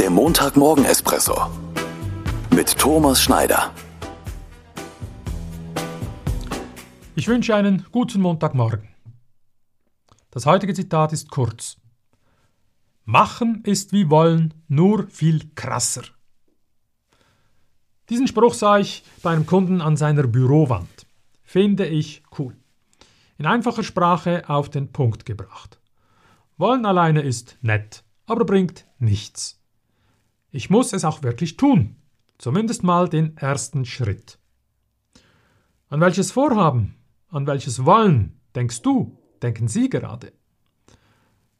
Der Montagmorgen-Espresso mit Thomas Schneider. Ich wünsche einen guten Montagmorgen. Das heutige Zitat ist kurz. Machen ist wie wollen, nur viel krasser. Diesen Spruch sah ich bei einem Kunden an seiner Bürowand. Finde ich cool. In einfacher Sprache auf den Punkt gebracht. Wollen alleine ist nett, aber bringt nichts. Ich muss es auch wirklich tun. Zumindest mal den ersten Schritt. An welches Vorhaben, an welches Wollen denkst du, denken Sie gerade?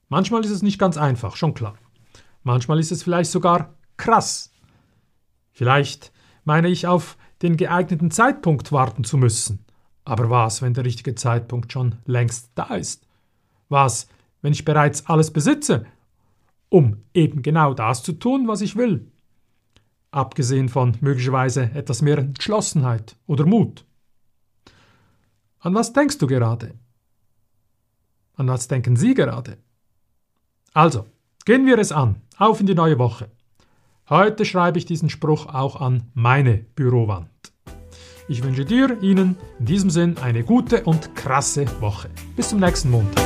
Manchmal ist es nicht ganz einfach, schon klar. Manchmal ist es vielleicht sogar krass. Vielleicht meine ich auf den geeigneten Zeitpunkt warten zu müssen. Aber was, wenn der richtige Zeitpunkt schon längst da ist? Was, wenn ich bereits alles besitze, um eben genau das zu tun, was ich will? Abgesehen von möglicherweise etwas mehr Entschlossenheit oder Mut. An was denkst du gerade? An was denken Sie gerade? Also, gehen wir es an. Auf in die neue Woche. Heute schreibe ich diesen Spruch auch an meine Bürowand. Ich wünsche dir, Ihnen in diesem Sinn eine gute und krasse Woche. Bis zum nächsten Montag.